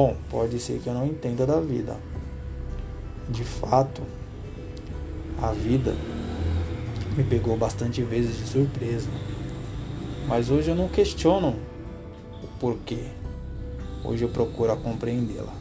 Bom, pode ser que eu não entenda da vida. De fato, a vida me pegou bastante vezes de surpresa. Mas hoje eu não questiono o porquê. Hoje eu procuro compreendê-la.